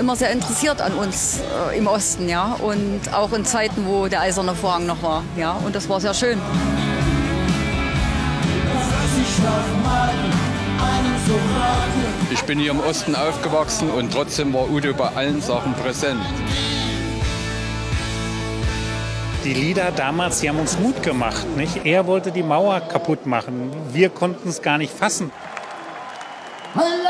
er war immer sehr interessiert an uns äh, im Osten, ja. Und auch in Zeiten, wo der eiserne Vorhang noch war, ja. Und das war sehr schön. Ich bin hier im Osten aufgewachsen und trotzdem war Udo bei allen Sachen präsent. Die Lieder damals, die haben uns Mut gemacht. Nicht? Er wollte die Mauer kaputt machen. Wir konnten es gar nicht fassen. Leipzig!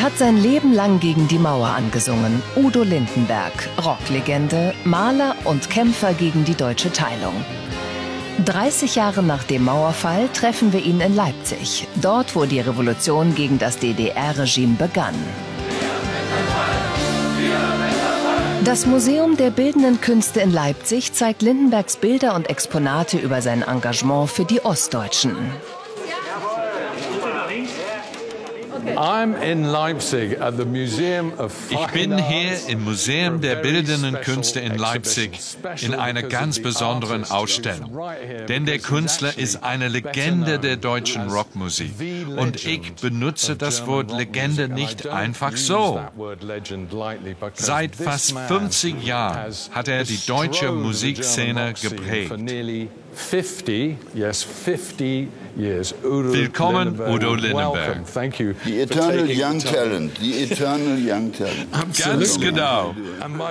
Er hat sein Leben lang gegen die Mauer angesungen. Udo Lindenberg, Rocklegende, Maler und Kämpfer gegen die deutsche Teilung. 30 Jahre nach dem Mauerfall treffen wir ihn in Leipzig, dort wo die Revolution gegen das DDR-Regime begann. Das Museum der Bildenden Künste in Leipzig zeigt Lindenbergs Bilder und Exponate über sein Engagement für die Ostdeutschen. Ich bin hier im Museum der Bildenden Künste in Leipzig in einer ganz besonderen Ausstellung. Denn der Künstler ist eine Legende der deutschen Rockmusik. Und ich benutze das Wort Legende nicht einfach so. Seit fast 50 Jahren hat er die deutsche Musikszene geprägt. 50, yes, 50 years. Udo Willkommen, Udo Lindenberg. Thank you. The eternal young talent. The eternal young talent. Ganz genau.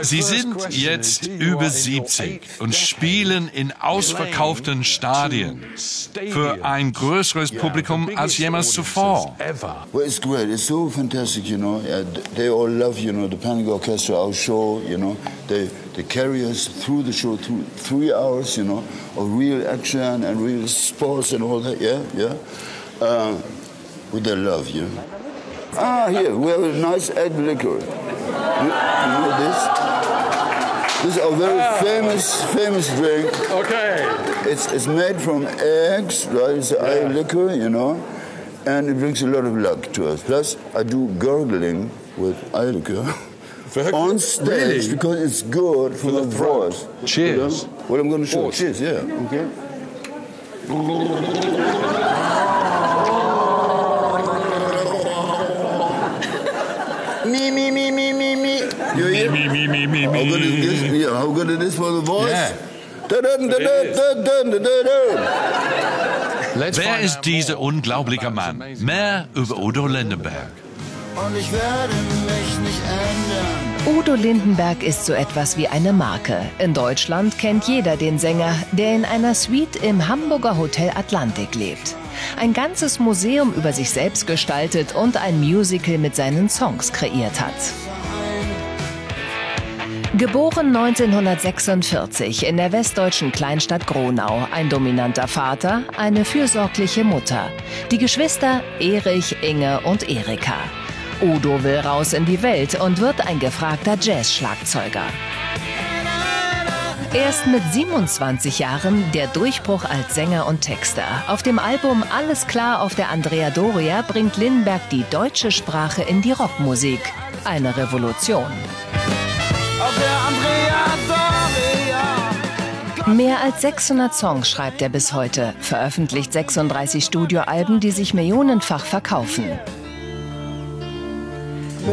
Sie sind jetzt über 70 und spielen in ausverkauften Stadien für ein größeres Publikum als jemals zuvor. Well, it's great. It's so fantastic, you know. They all love, you know, the Panic Orchestra, our show, you know. They they carry us through the show, through three hours, you know, of real action and real sports and all that, yeah, yeah, uh, with their love, you. Ah, here, we have a nice egg liquor. You, you know this? This is a very ah. famous, famous drink. Okay. It's, it's made from eggs, right? It's yeah. egg liquor, you know, and it brings a lot of luck to us. Plus, I do gurgling with egg liquor. on stage really? because it's good for, for the, the voice. Cheers. You know? What I'm going to show. Oh. Cheers, yeah. Okay. me, me, me, me, me, me. You hear? Me, me, me, me, me, How good is this? Yeah, how good it is for the voice? Yeah. Wer ist dieser unglaubliche Mann? Mehr über Udo Lindenberg. Und ich werde mich. Udo Lindenberg ist so etwas wie eine Marke. In Deutschland kennt jeder den Sänger, der in einer Suite im Hamburger Hotel Atlantik lebt. Ein ganzes Museum über sich selbst gestaltet und ein Musical mit seinen Songs kreiert hat. Geboren 1946 in der westdeutschen Kleinstadt Gronau, ein dominanter Vater, eine fürsorgliche Mutter. Die Geschwister Erich, Inge und Erika. Udo will raus in die Welt und wird ein gefragter Jazz-Schlagzeuger. Erst mit 27 Jahren der Durchbruch als Sänger und Texter. Auf dem Album Alles klar auf der Andrea Doria bringt Lindenberg die deutsche Sprache in die Rockmusik. Eine Revolution. Auf der Andrea Doria. Mehr als 600 Songs schreibt er bis heute, veröffentlicht 36 Studioalben, die sich millionenfach verkaufen.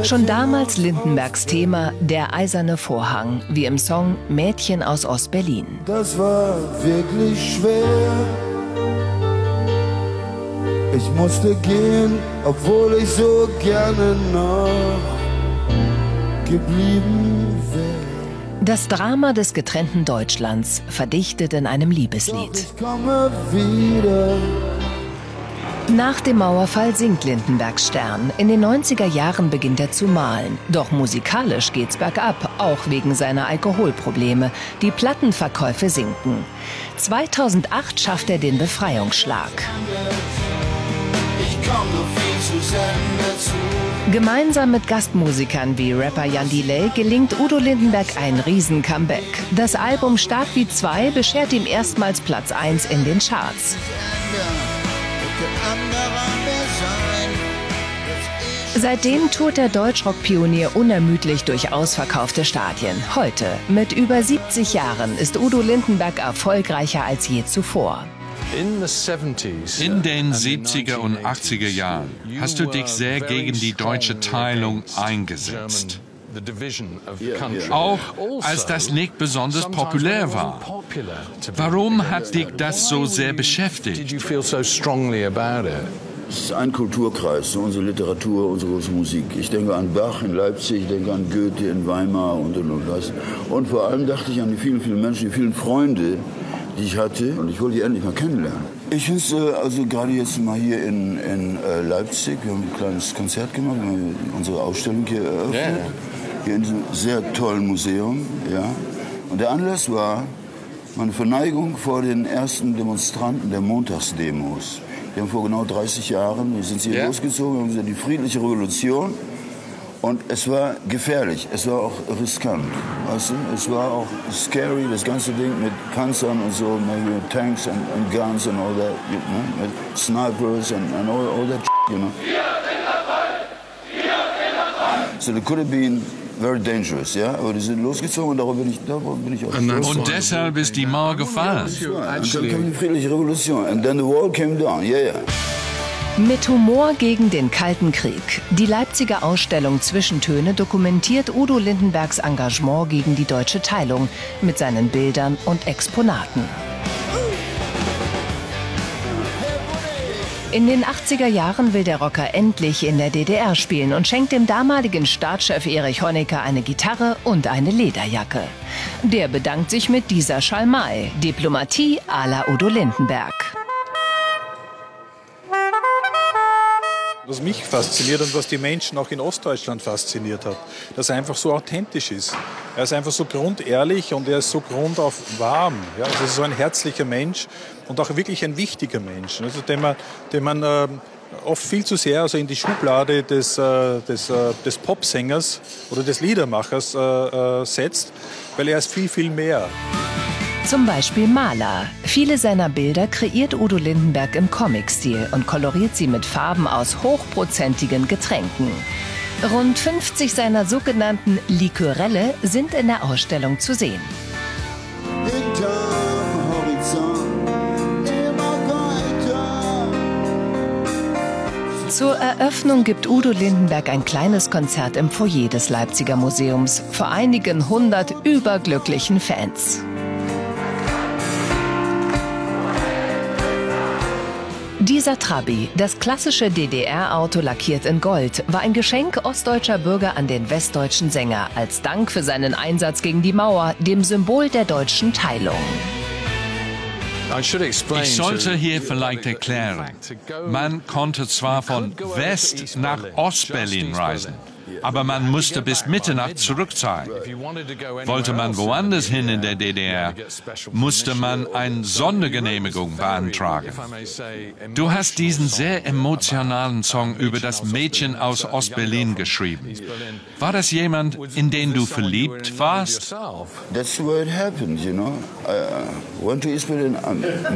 Schon damals Lindenbergs Thema Der eiserne Vorhang, wie im Song Mädchen aus Ostberlin. Das war wirklich schwer. Ich musste gehen, obwohl ich so gerne noch geblieben wäre. Das Drama des getrennten Deutschlands verdichtet in einem Liebeslied. Doch ich komme wieder. Nach dem Mauerfall singt Lindenbergs Stern. In den 90er Jahren beginnt er zu malen. Doch musikalisch geht's bergab, auch wegen seiner Alkoholprobleme. Die Plattenverkäufe sinken. 2008 schafft er den Befreiungsschlag. Gemeinsam mit Gastmusikern wie Rapper Jan Delay gelingt Udo Lindenberg ein Riesen-Comeback. Das Album Stark wie zwei beschert ihm erstmals Platz 1 in den Charts. Seitdem tourt der Deutschrock-Pionier unermüdlich durch ausverkaufte Stadien. Heute, mit über 70 Jahren, ist Udo Lindenberg erfolgreicher als je zuvor. In den 70er und 80er Jahren hast du dich sehr gegen die deutsche Teilung eingesetzt. Auch als das nicht besonders populär war. Warum hat dich das so sehr beschäftigt? Es ist ein Kulturkreis, unsere Literatur, unsere Musik. Ich denke an Bach in Leipzig, ich denke an Goethe in Weimar und und und was. Und vor allem dachte ich an die vielen, vielen Menschen, die vielen Freunde, die ich hatte. Und ich wollte die endlich mal kennenlernen. Ich finde es äh, also gerade jetzt mal hier in, in äh, Leipzig, wir haben ein kleines Konzert gemacht, wir haben unsere Ausstellung hier eröffnet. Yeah. Hier in diesem sehr tollen Museum. Ja. Und der Anlass war meine Verneigung vor den ersten Demonstranten der Montagsdemos. Wir haben vor genau 30 Jahren, wir sind hier yeah. losgezogen, wir haben gesagt, die friedliche Revolution. Und es war gefährlich, es war auch riskant. Weißt du? Es war auch scary, das ganze Ding mit Panzern und so, mit Tanks and, and guns and all that, you know, mit snipers and, and all, all that, you know. So it could have been very dangerous, ja. Aber die sind losgezogen und darüber bin ich, darüber bin ich auch Und, und deshalb ist die Mauer gefallen. Und dann kam die friedliche Revolution. And then the wall came down, yeah, yeah. Mit Humor gegen den Kalten Krieg. Die Leipziger Ausstellung Zwischentöne dokumentiert Udo Lindenbergs Engagement gegen die deutsche Teilung mit seinen Bildern und Exponaten. In den 80er Jahren will der Rocker endlich in der DDR spielen und schenkt dem damaligen Staatschef Erich Honecker eine Gitarre und eine Lederjacke. Der bedankt sich mit dieser Schalmei. Diplomatie à la Udo Lindenberg. Was mich fasziniert und was die Menschen auch in Ostdeutschland fasziniert hat, dass er einfach so authentisch ist. Er ist einfach so grundehrlich und er ist so grundauf warm. Ja, also so ein herzlicher Mensch und auch wirklich ein wichtiger Mensch, also den man, den man äh, oft viel zu sehr also in die Schublade des, äh, des, äh, des Popsängers oder des Liedermachers äh, äh, setzt, weil er ist viel, viel mehr. Zum Beispiel Maler. Viele seiner Bilder kreiert Udo Lindenberg im Comic-Stil und koloriert sie mit Farben aus hochprozentigen Getränken. Rund 50 seiner sogenannten Likörelle sind in der Ausstellung zu sehen. Zur Eröffnung gibt Udo Lindenberg ein kleines Konzert im Foyer des Leipziger Museums vor einigen hundert überglücklichen Fans. Dieser Trabi, das klassische DDR-Auto lackiert in Gold, war ein Geschenk ostdeutscher Bürger an den westdeutschen Sänger als Dank für seinen Einsatz gegen die Mauer, dem Symbol der deutschen Teilung. Ich sollte hier vielleicht erklären, man konnte zwar von West nach Ostberlin reisen, aber man musste bis Mitternacht zurückzahlen. Wollte man woanders hin in der DDR, musste man eine Sondergenehmigung beantragen. Du hast diesen sehr emotionalen Song über das Mädchen aus Ostberlin geschrieben. War das jemand, in den du verliebt warst? That's way it happened, you know. I went to East Berlin,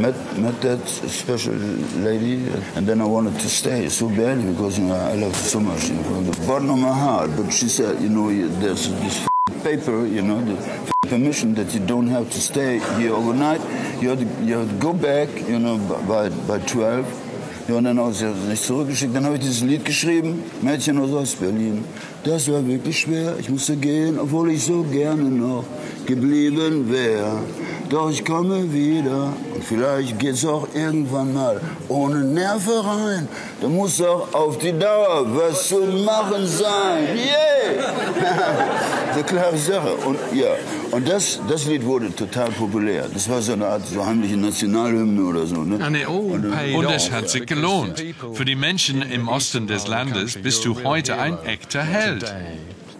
met, met that special lady, and then I wanted to stay so badly because you know, I love her so much. You know, the bottom of my heart. But she said, you know, there's this paper, you know, the permission that you don't have to stay here overnight. You have to, you have to go back, you know, by, by 12. Ja, und dann haben sie nicht zurückgeschickt. Dann habe ich dieses Lied geschrieben, Mädchen aus Ostberlin. Das war wirklich schwer, ich musste gehen, obwohl ich so gerne noch geblieben wäre. Doch ich komme wieder und vielleicht geht's auch irgendwann mal ohne Nerven rein. Da muss auch auf die Dauer was zu machen sein. Yeah! eine klare Sache. Und, ja. und das, das Lied wurde total populär. Das war so eine Art so heimliche Nationalhymne oder so. Ne? Und, und es hat sich gelohnt. Für die Menschen im Osten des Landes bist du heute ein echter Held.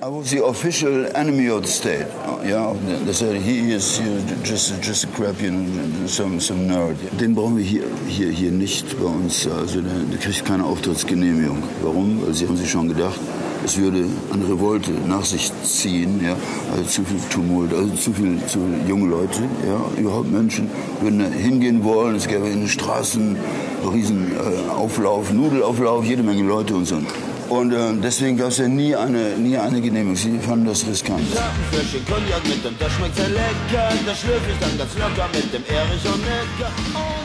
I was the official enemy of the state. Ja, they said he is just, just a crap, you know, some, some nerd. Den brauchen wir hier, hier, hier nicht bei uns. Also der, der kriegt keine Auftrittsgenehmigung. Warum? Weil sie haben sich schon gedacht, es würde eine Revolte nach sich ziehen, ja, also zu viel Tumult, also zu viele zu junge Leute, ja, überhaupt Menschen würden hingehen wollen, es gäbe in den Straßen riesen äh, Auflauf, Nudelauflauf, jede Menge Leute und so. Und äh, deswegen gab es ja nie eine, nie eine Genehmigung. Sie fanden das riskant.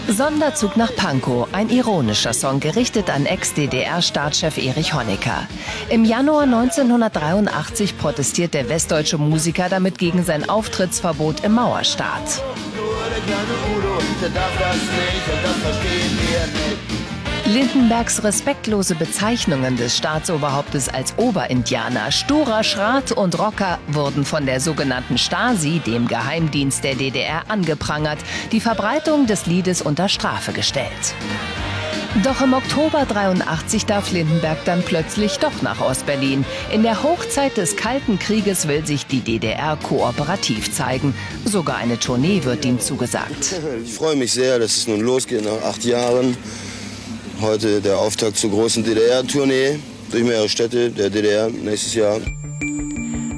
Sonderzug nach Pankow, ein ironischer Song, gerichtet an Ex-DDR-Staatschef Erich Honecker. Im Januar 1983 protestiert der westdeutsche Musiker damit gegen sein Auftrittsverbot im Mauerstaat. Nur der kleine Udo, der darf das nicht und das verstehen wir nicht. Lindenbergs respektlose Bezeichnungen des Staatsoberhauptes als Oberindianer, sturer Schrat und Rocker wurden von der sogenannten Stasi, dem Geheimdienst der DDR, angeprangert, die Verbreitung des Liedes unter Strafe gestellt. Doch im Oktober 83 darf Lindenberg dann plötzlich doch nach Ostberlin. In der Hochzeit des Kalten Krieges will sich die DDR kooperativ zeigen. Sogar eine Tournee wird ihm zugesagt. Ich freue mich sehr, dass es nun losgeht nach acht Jahren. Heute der Auftakt zur großen DDR-Tournee durch mehrere Städte der DDR nächstes Jahr.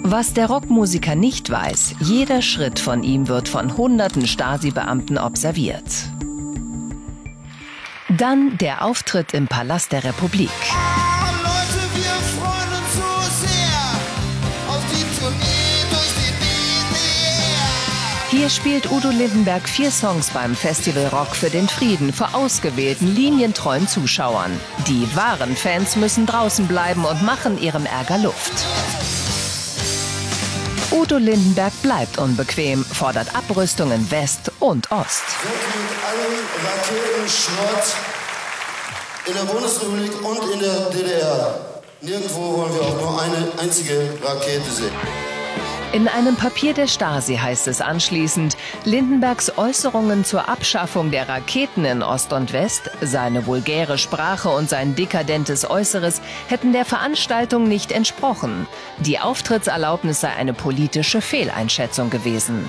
Was der Rockmusiker nicht weiß, jeder Schritt von ihm wird von hunderten Stasi-Beamten observiert. Dann der Auftritt im Palast der Republik. Hier spielt Udo Lindenberg vier Songs beim Festival Rock für den Frieden vor ausgewählten, linientreuen Zuschauern. Die wahren Fans müssen draußen bleiben und machen ihrem Ärger Luft. Udo Lindenberg bleibt unbequem, fordert Abrüstung in West und Ost. In der Bundesrepublik und in der DDR. Nirgendwo wollen wir auch nur eine einzige Rakete sehen. In einem Papier der Stasi heißt es anschließend, Lindenbergs Äußerungen zur Abschaffung der Raketen in Ost und West, seine vulgäre Sprache und sein dekadentes Äußeres hätten der Veranstaltung nicht entsprochen. Die Auftrittserlaubnis sei eine politische Fehleinschätzung gewesen.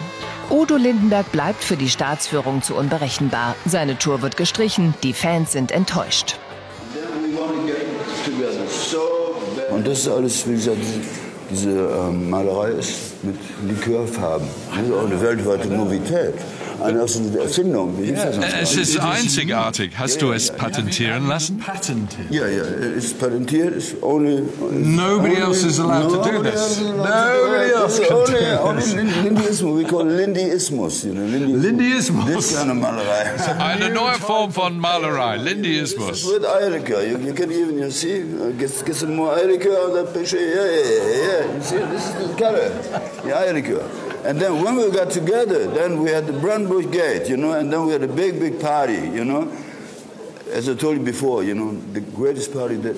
Udo Lindenberg bleibt für die Staatsführung zu unberechenbar. Seine Tour wird gestrichen, die Fans sind enttäuscht. Und das ist alles, wie gesagt, diese ähm, Malerei ist mit Likörfarben. Das ist auch eine weltweite Novität eine absolute Erfindung. Es ist einzigartig. Hast du es patentieren lassen? Ja, ja, es ist patentiert. Ist ohne, Nobody ohne, else is allowed to do this. Nobody else can do this. Lindyismus, we call Lindyismus. You know, Lindy, Lindyismus. Das ist eine Malerei. Eine neue Form von Malerei, Lindyismus. With Eirika, you, you can even, you see, uh, get, get some more Eirika on that picture. Yeah, yeah, yeah. You see, this is the color. The Eirika. And then when we got together, then we had the Brandenburg Gate, you know, and then we had a big, big party, you know. As I told you before, you know, the greatest party that,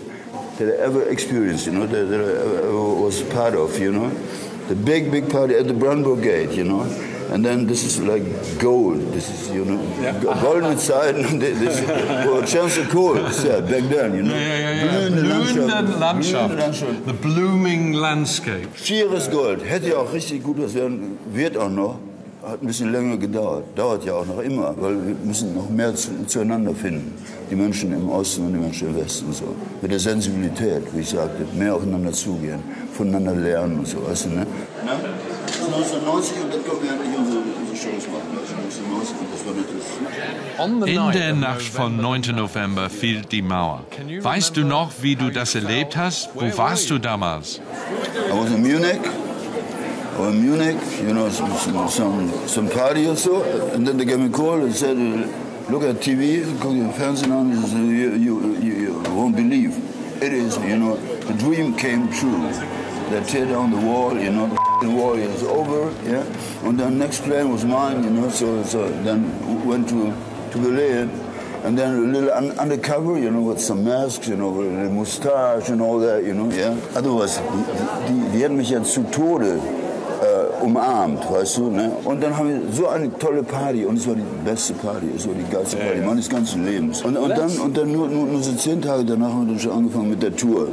that I ever experienced, you know, that, that I was part of, you know. The big, big party at the Brandenburg Gate, you know. And then this is like gold. This is, you know, yeah. goldene Zeiten. this well, Chance Kohl said back then, you know. Yeah, yeah, yeah. Blühende Landschaft. Landschaft. The blooming landscape. Schieres Gold. Hätte ja auch richtig gut was werden, wird auch noch. Hat ein bisschen länger gedauert. Dauert ja auch noch immer, weil wir müssen noch mehr zu, zueinander finden. Die Menschen im Osten und die Menschen im Westen und so. Mit der Sensibilität, wie ich sagte, mehr aufeinander zugehen, voneinander lernen und so, weißt du, ne? 1990 und dann können wir endlich unsere, unsere Shows machen. In der Nacht von 9. November fiel die Mauer. Weißt du noch, wie du das erlebt hast? Wo warst du damals? I was in Munich. In Munich, you know, some, some, some party or so. And then they gave me a call and said, look at TV, guck dir Fernsehen an, you, you, you, you won't believe. It is, you know, the dream came true. They tear down the wall, you know, the wall is over, yeah. And then next plane was mine, you know, so, so then went to, to Berlin. And then a little un undercover, you know, with some masks, you know, with a mustache and all that, you know, yeah. Otherwise, die, die, die hätten mich ja zu Tode umarmt, weißt du, ne? Und dann haben wir so eine tolle Party und es war die beste Party, es war die geilste Party meines ganzen Lebens. Und, und dann, und dann nur, nur, nur so zehn Tage danach haben wir dann schon angefangen mit der Tour.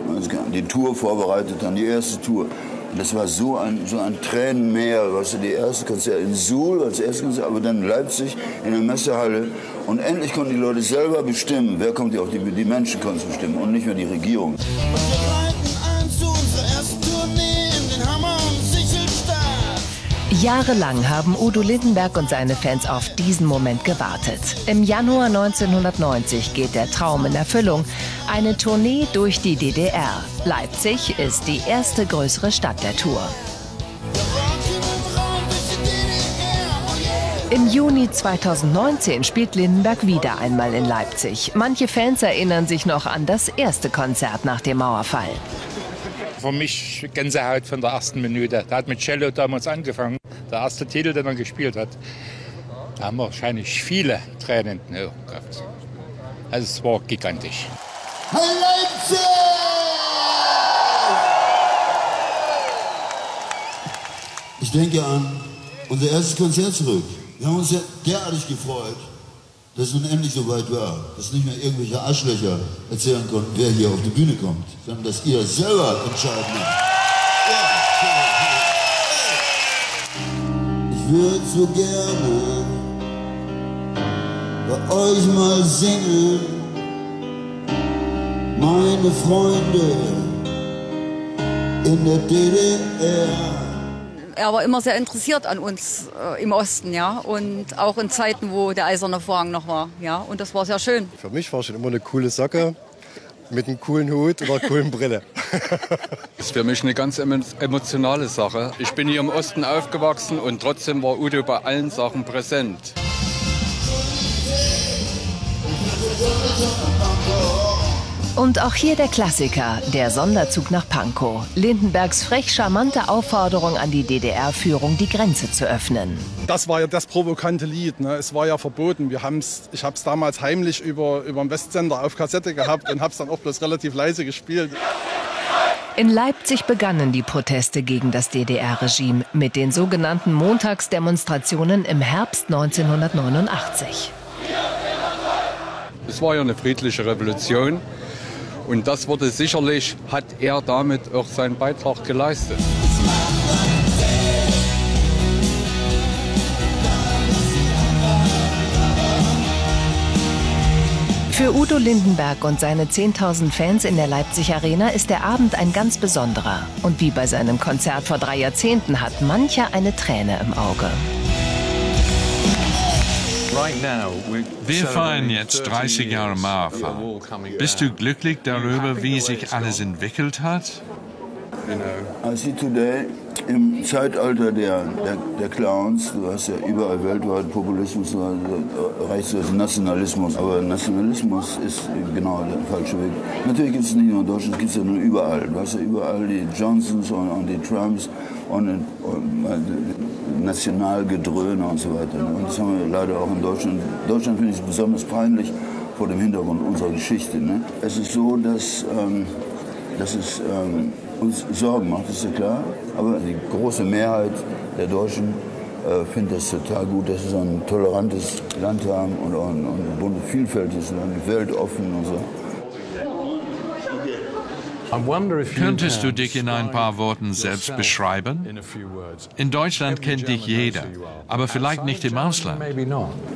Die Tour vorbereitet, dann die erste Tour. Und das war so ein, so ein Tränenmeer, weißt du, die erste Konzert in Suhl als erstes Konzert, aber dann in Leipzig in der Messehalle. Und endlich konnten die Leute selber bestimmen, wer kommt, die, auch die, die Menschen konnten es bestimmen und nicht mehr die Regierung. Jahrelang haben Udo Lindenberg und seine Fans auf diesen Moment gewartet. Im Januar 1990 geht der Traum in Erfüllung. Eine Tournee durch die DDR. Leipzig ist die erste größere Stadt der Tour. Im Juni 2019 spielt Lindenberg wieder einmal in Leipzig. Manche Fans erinnern sich noch an das erste Konzert nach dem Mauerfall. Für mich Gänsehaut von der ersten Minute. Da hat mit Cello damals angefangen. Der erste Titel, den er gespielt hat. Da haben wahrscheinlich viele Tränen in den Augen gehabt. Also es war gigantisch. Leipzig! Ich denke an unser erstes Konzert zurück. Wir haben uns ja derartig gefreut, dass es nun endlich so weit war, dass nicht mehr irgendwelche Arschlöcher erzählen konnten, wer hier auf die Bühne kommt, sondern dass ihr selber entscheiden müsst. Ich würde so gerne bei euch mal singen, meine Freunde in der DDR er war immer sehr interessiert an uns äh, im Osten, ja, und auch in Zeiten, wo der eiserne Vorhang noch war, ja, und das war sehr schön. Für mich war schon immer eine coole Socke mit einem coolen Hut oder einer coolen Brille. das ist für mich eine ganz emotionale Sache. Ich bin hier im Osten aufgewachsen und trotzdem war Udo bei allen Sachen präsent. Und auch hier der Klassiker, der Sonderzug nach Pankow. Lindenbergs frech charmante Aufforderung an die DDR-Führung, die Grenze zu öffnen. Das war ja das provokante Lied. Ne? Es war ja verboten. Wir haben's, ich habe es damals heimlich über, über den Westsender auf Kassette gehabt und habe es dann auch bloß relativ leise gespielt. In Leipzig begannen die Proteste gegen das DDR-Regime mit den sogenannten Montagsdemonstrationen im Herbst 1989. Es war ja eine friedliche Revolution. Und das wurde sicherlich, hat er damit auch seinen Beitrag geleistet. Für Udo Lindenberg und seine 10.000 Fans in der Leipzig Arena ist der Abend ein ganz besonderer. Und wie bei seinem Konzert vor drei Jahrzehnten hat mancher eine Träne im Auge. Wir feiern jetzt 30 Jahre Mauerfall. Bist du glücklich darüber, wie sich alles entwickelt hat? I see today im Zeitalter der, der, der, Clowns, du hast ja überall weltweit Populismus, reicht du Nationalismus, aber Nationalismus ist genau der falsche Weg. Natürlich gibt es nicht nur in Deutschland, es gibt es ja nur überall. Du hast ja überall die Johnsons und, und die Trumps und, und, und Nationalgedröhne und so weiter. Und das haben wir leider auch in Deutschland. Deutschland finde ich besonders peinlich vor dem Hintergrund unserer Geschichte. Ne? Es ist so, dass, ähm, dass es ähm, uns Sorgen macht, ist ja klar. Aber die große Mehrheit der Deutschen äh, findet es total gut, dass wir so ein tolerantes Land haben und, und, und ein vielfältiges Land, weltoffen und so. Könntest du dich in ein paar Worten selbst beschreiben? In Deutschland kennt dich jeder, aber vielleicht nicht im Ausland.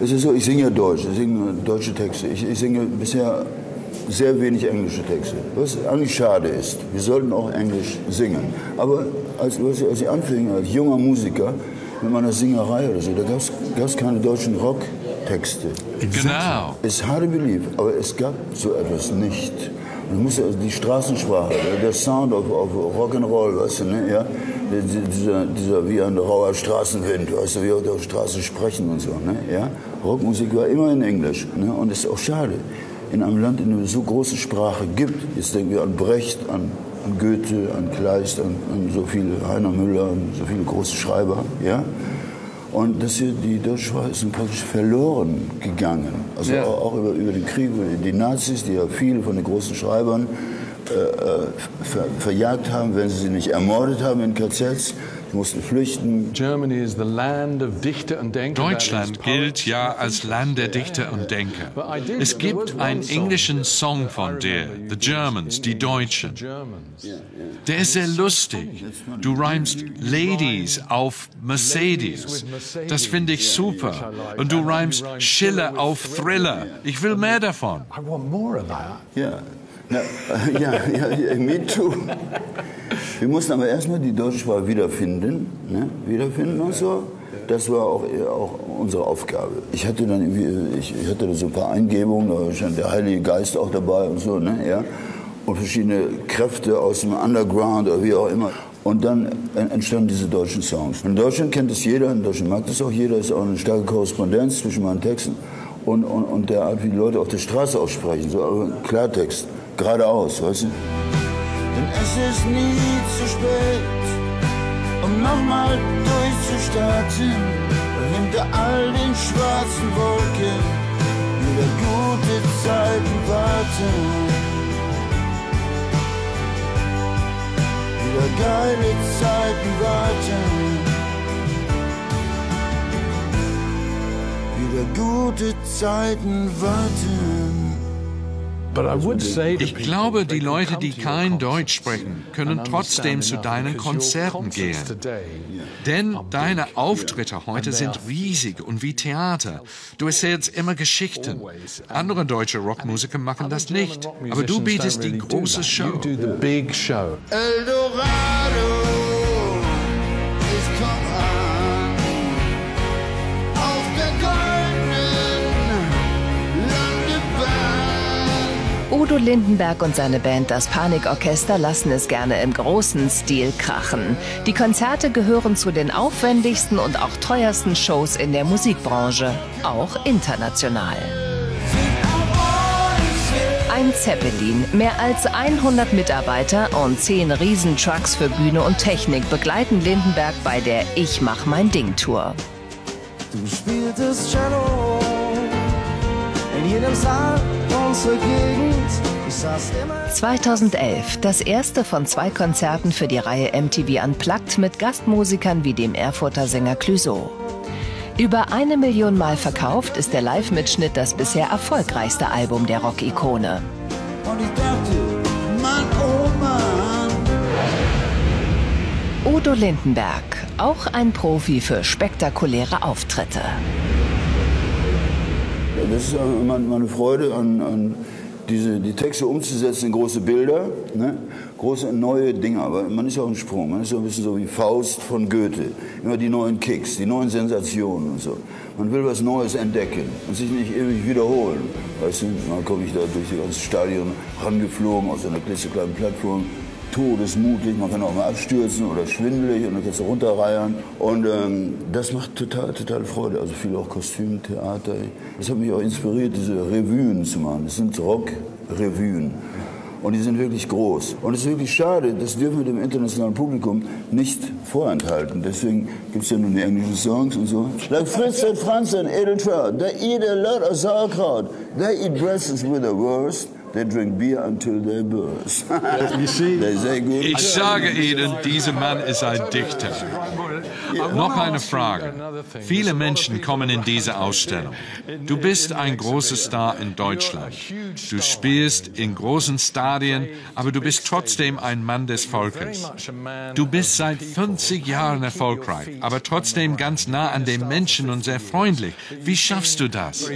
Es ist so, ich singe Deutsch, ich singe deutsche Texte. Ich, ich singe bisher sehr wenig englische Texte, was eigentlich schade ist. Wir sollten auch Englisch singen. Aber als, als ich anfing als junger Musiker mit meiner Singerei oder so, da gab es keine deutschen Rocktexte. Genau. Es hard to believe, aber es gab so etwas nicht. Muss also die Straßensprache, der Sound auf, auf Rock'n'Roll, weißt du, ne? ja? Dieser, dieser wie ein rauer Straßenwind, weißt du, wie auf der Straße sprechen und so. Ne? Ja? Rockmusik war immer in Englisch ne? und das ist auch schade. In einem Land, in dem es so große Sprache gibt, jetzt denken wir an Brecht, an, an Goethe, an Kleist, an, an so viele Heiner Müller, an so viele große Schreiber, ja? Und das hier, die deutsche Sprache ist praktisch verloren gegangen. Also ja. auch, über, über den Krieg, die Nazis, die ja viele von den großen Schreibern ver, verjagt haben, wenn sie sie nicht ermordet haben in KZs, mussten flüchten. Deutschland gilt ja als Land der Dichter und Denker. Es gibt einen englischen Song von dir, The Germans, die Deutschen. Der ist sehr lustig. Du reimst Ladies auf Mercedes. Das finde ich super. Und du reimst Schiller auf Thriller. Ich will mehr davon. Ja, ja, ja, ja, me too. Wir mussten aber erstmal die deutsche Sprache wiederfinden. Ne, wiederfinden und so. Das war auch, auch unsere Aufgabe. Ich hatte dann ich, hatte so ein paar Eingebungen, da schon der Heilige Geist auch dabei und so, ne, ja. Und verschiedene Kräfte aus dem Underground oder wie auch immer. Und dann entstanden diese deutschen Songs. In Deutschland kennt es jeder, in Deutschland mag das auch jeder, ist auch eine starke Korrespondenz zwischen meinen Texten und, und, und der Art, wie die Leute auf der Straße aussprechen, so Klartext, geradeaus, weißt du? Denn es ist nie zu spät, um nochmal durchzustarten. Hinter all den schwarzen Wolken wieder gute Zeiten warten. Wieder geile Zeiten warten. Wieder gute Zeiten warten. Ich glaube, die Leute, die kein Deutsch sprechen, können trotzdem zu deinen Konzerten gehen. Denn deine Auftritte heute sind riesig und wie Theater. Du erzählst immer Geschichten. Andere deutsche Rockmusiker machen das nicht. Aber du bietest die große Show. Eldorado, Udo Lindenberg und seine Band Das Panikorchester lassen es gerne im großen Stil krachen. Die Konzerte gehören zu den aufwendigsten und auch teuersten Shows in der Musikbranche, auch international. Ein Zeppelin, mehr als 100 Mitarbeiter und 10 Riesentrucks für Bühne und Technik begleiten Lindenberg bei der Ich mach mein Ding Tour. Du spieltest Cello in jedem Saal unserer Gegend. Ich saß immer 2011 das erste von zwei Konzerten für die Reihe MTV Unplugged mit Gastmusikern wie dem Erfurter Sänger Clouseau. Über eine Million Mal verkauft ist der Live-Mitschnitt das bisher erfolgreichste Album der Rock-Ikone. Udo Lindenberg, auch ein Profi für spektakuläre Auftritte. Das ist meine meine Freude an, an diese, die Texte umzusetzen in große Bilder, ne? große neue Dinge. Aber man ist ja auch ein Sprung, man ist so ein bisschen so wie Faust von Goethe. Immer die neuen Kicks, die neuen Sensationen und so. Man will was Neues entdecken und sich nicht ewig wiederholen. Weißt du, dann komme ich da durch die ganze Stadion rangeflogen aus einer klitzekleinen Plattform. Todesmutig, man kann auch mal abstürzen oder schwindelig und dann kannst du runterreiern. Und ähm, das macht total, total Freude. Also viel auch Kostüm, Theater. Das hat mich auch inspiriert, diese Revuen zu machen. Das sind Rock-Revuen. Und die sind wirklich groß. Und es ist wirklich schade, das dürfen wir dem internationalen Publikum nicht vorenthalten. Deswegen gibt es ja nun die englischen Songs und so. Like Fritz and Franz and Edeltraut, they eat a lot of sauerkraut. They eat breakfast with the worst. They drink beer until they burst. Ich sage Ihnen, dieser Mann ist ein Dichter. Noch eine Frage. Viele Menschen kommen in diese Ausstellung. Du bist ein großer Star in Deutschland. Du spielst in großen Stadien, aber du bist trotzdem ein Mann des Volkes. Du bist seit 50 Jahren erfolgreich, aber trotzdem ganz nah an den Menschen und sehr freundlich. Wie schaffst du das?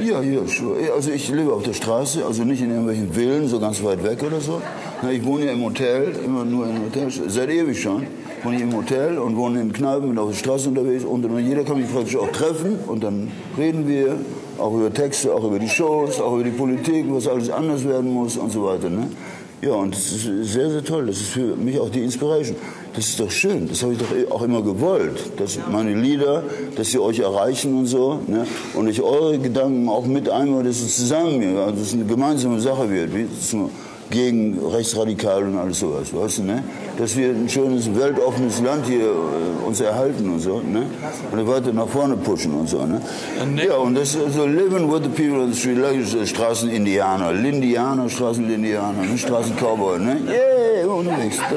Ja, ja, sure. Also ich lebe auf der Straße, also nicht in irgendwelchen Villen, so ganz weit weg oder so. Ich wohne ja im Hotel, immer nur im Hotel, seit ewig schon. Wohne ich im Hotel und wohne in Kneipen, bin auf der Straße unterwegs und jeder kann mich praktisch auch treffen und dann reden wir auch über Texte, auch über die Shows, auch über die Politik, was alles anders werden muss und so weiter. Ne? Ja, und das ist sehr, sehr toll. Das ist für mich auch die Inspiration. Das ist doch schön. Das habe ich doch auch immer gewollt. Dass meine Lieder, dass sie euch erreichen und so. Ne? Und ich eure Gedanken auch mit einmal, dass es zusammen, ja, dass es eine gemeinsame Sache wird. Wie zum, gegen Rechtsradikal und alles sowas, weißt du, ne? Dass wir ein schönes, weltoffenes Land hier äh, uns erhalten und so, ne? Und weiter nach vorne pushen und so, ne? Ja, und das ist so living with the people on the street, like äh, Straßenindianer, Lindianer, Straßenlindianer, ne? Straßencowboy, ne? Yeah, unterwegs.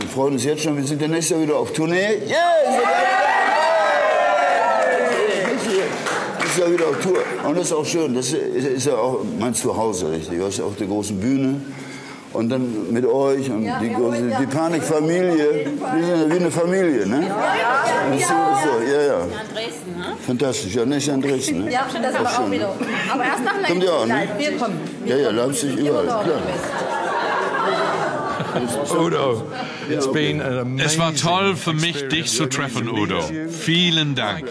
Wir freuen uns jetzt schon, wir sind ja nächstes Jahr wieder auf Tournee. Yeah! Ist ja wieder auf Tour. Und das ist auch schön. Das ist, ist ja auch mein Zuhause, richtig. Du hast auf der großen Bühne. Und dann mit euch und die, große- die Panikfamilie. Wir sind ja wie eine Familie, ne? Das ist so, so, ja, ja. Dresden, ne? Fantastisch. Ja, nicht an Dresden, ne? Ja, das aber auch schön. wieder. Aber erst nach Leipzig. Kommt ihr auch, ne? Wir kommen. Ja, ja, Leipzig, überall, klar. Udo, it's been an amazing Es war toll für mich, dich zu treffen, Udo. Vielen Dank.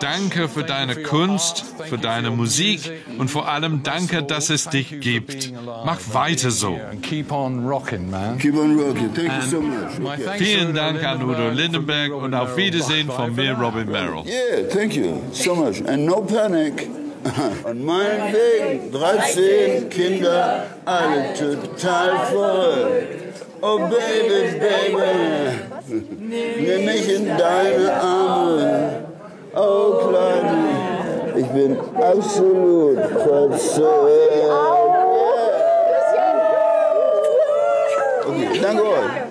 Danke für deine Kunst, für deine Musik und vor allem danke, dass es dich gibt. Mach weiter so. And keep on rocking, man. Keep on rocking. Thank you so much. Okay. Vielen Dank an Udo Lindenberg und auf Wiedersehen von mir, Robin Merrill. Yeah, thank you so much. And no panic. An meinen Wegen 13 Kinder, alle total voll. Oh Baby, Baby, nimm mich in deine Arme. Oh Kleine, ich bin absolut verzückt. Okay, danke euch.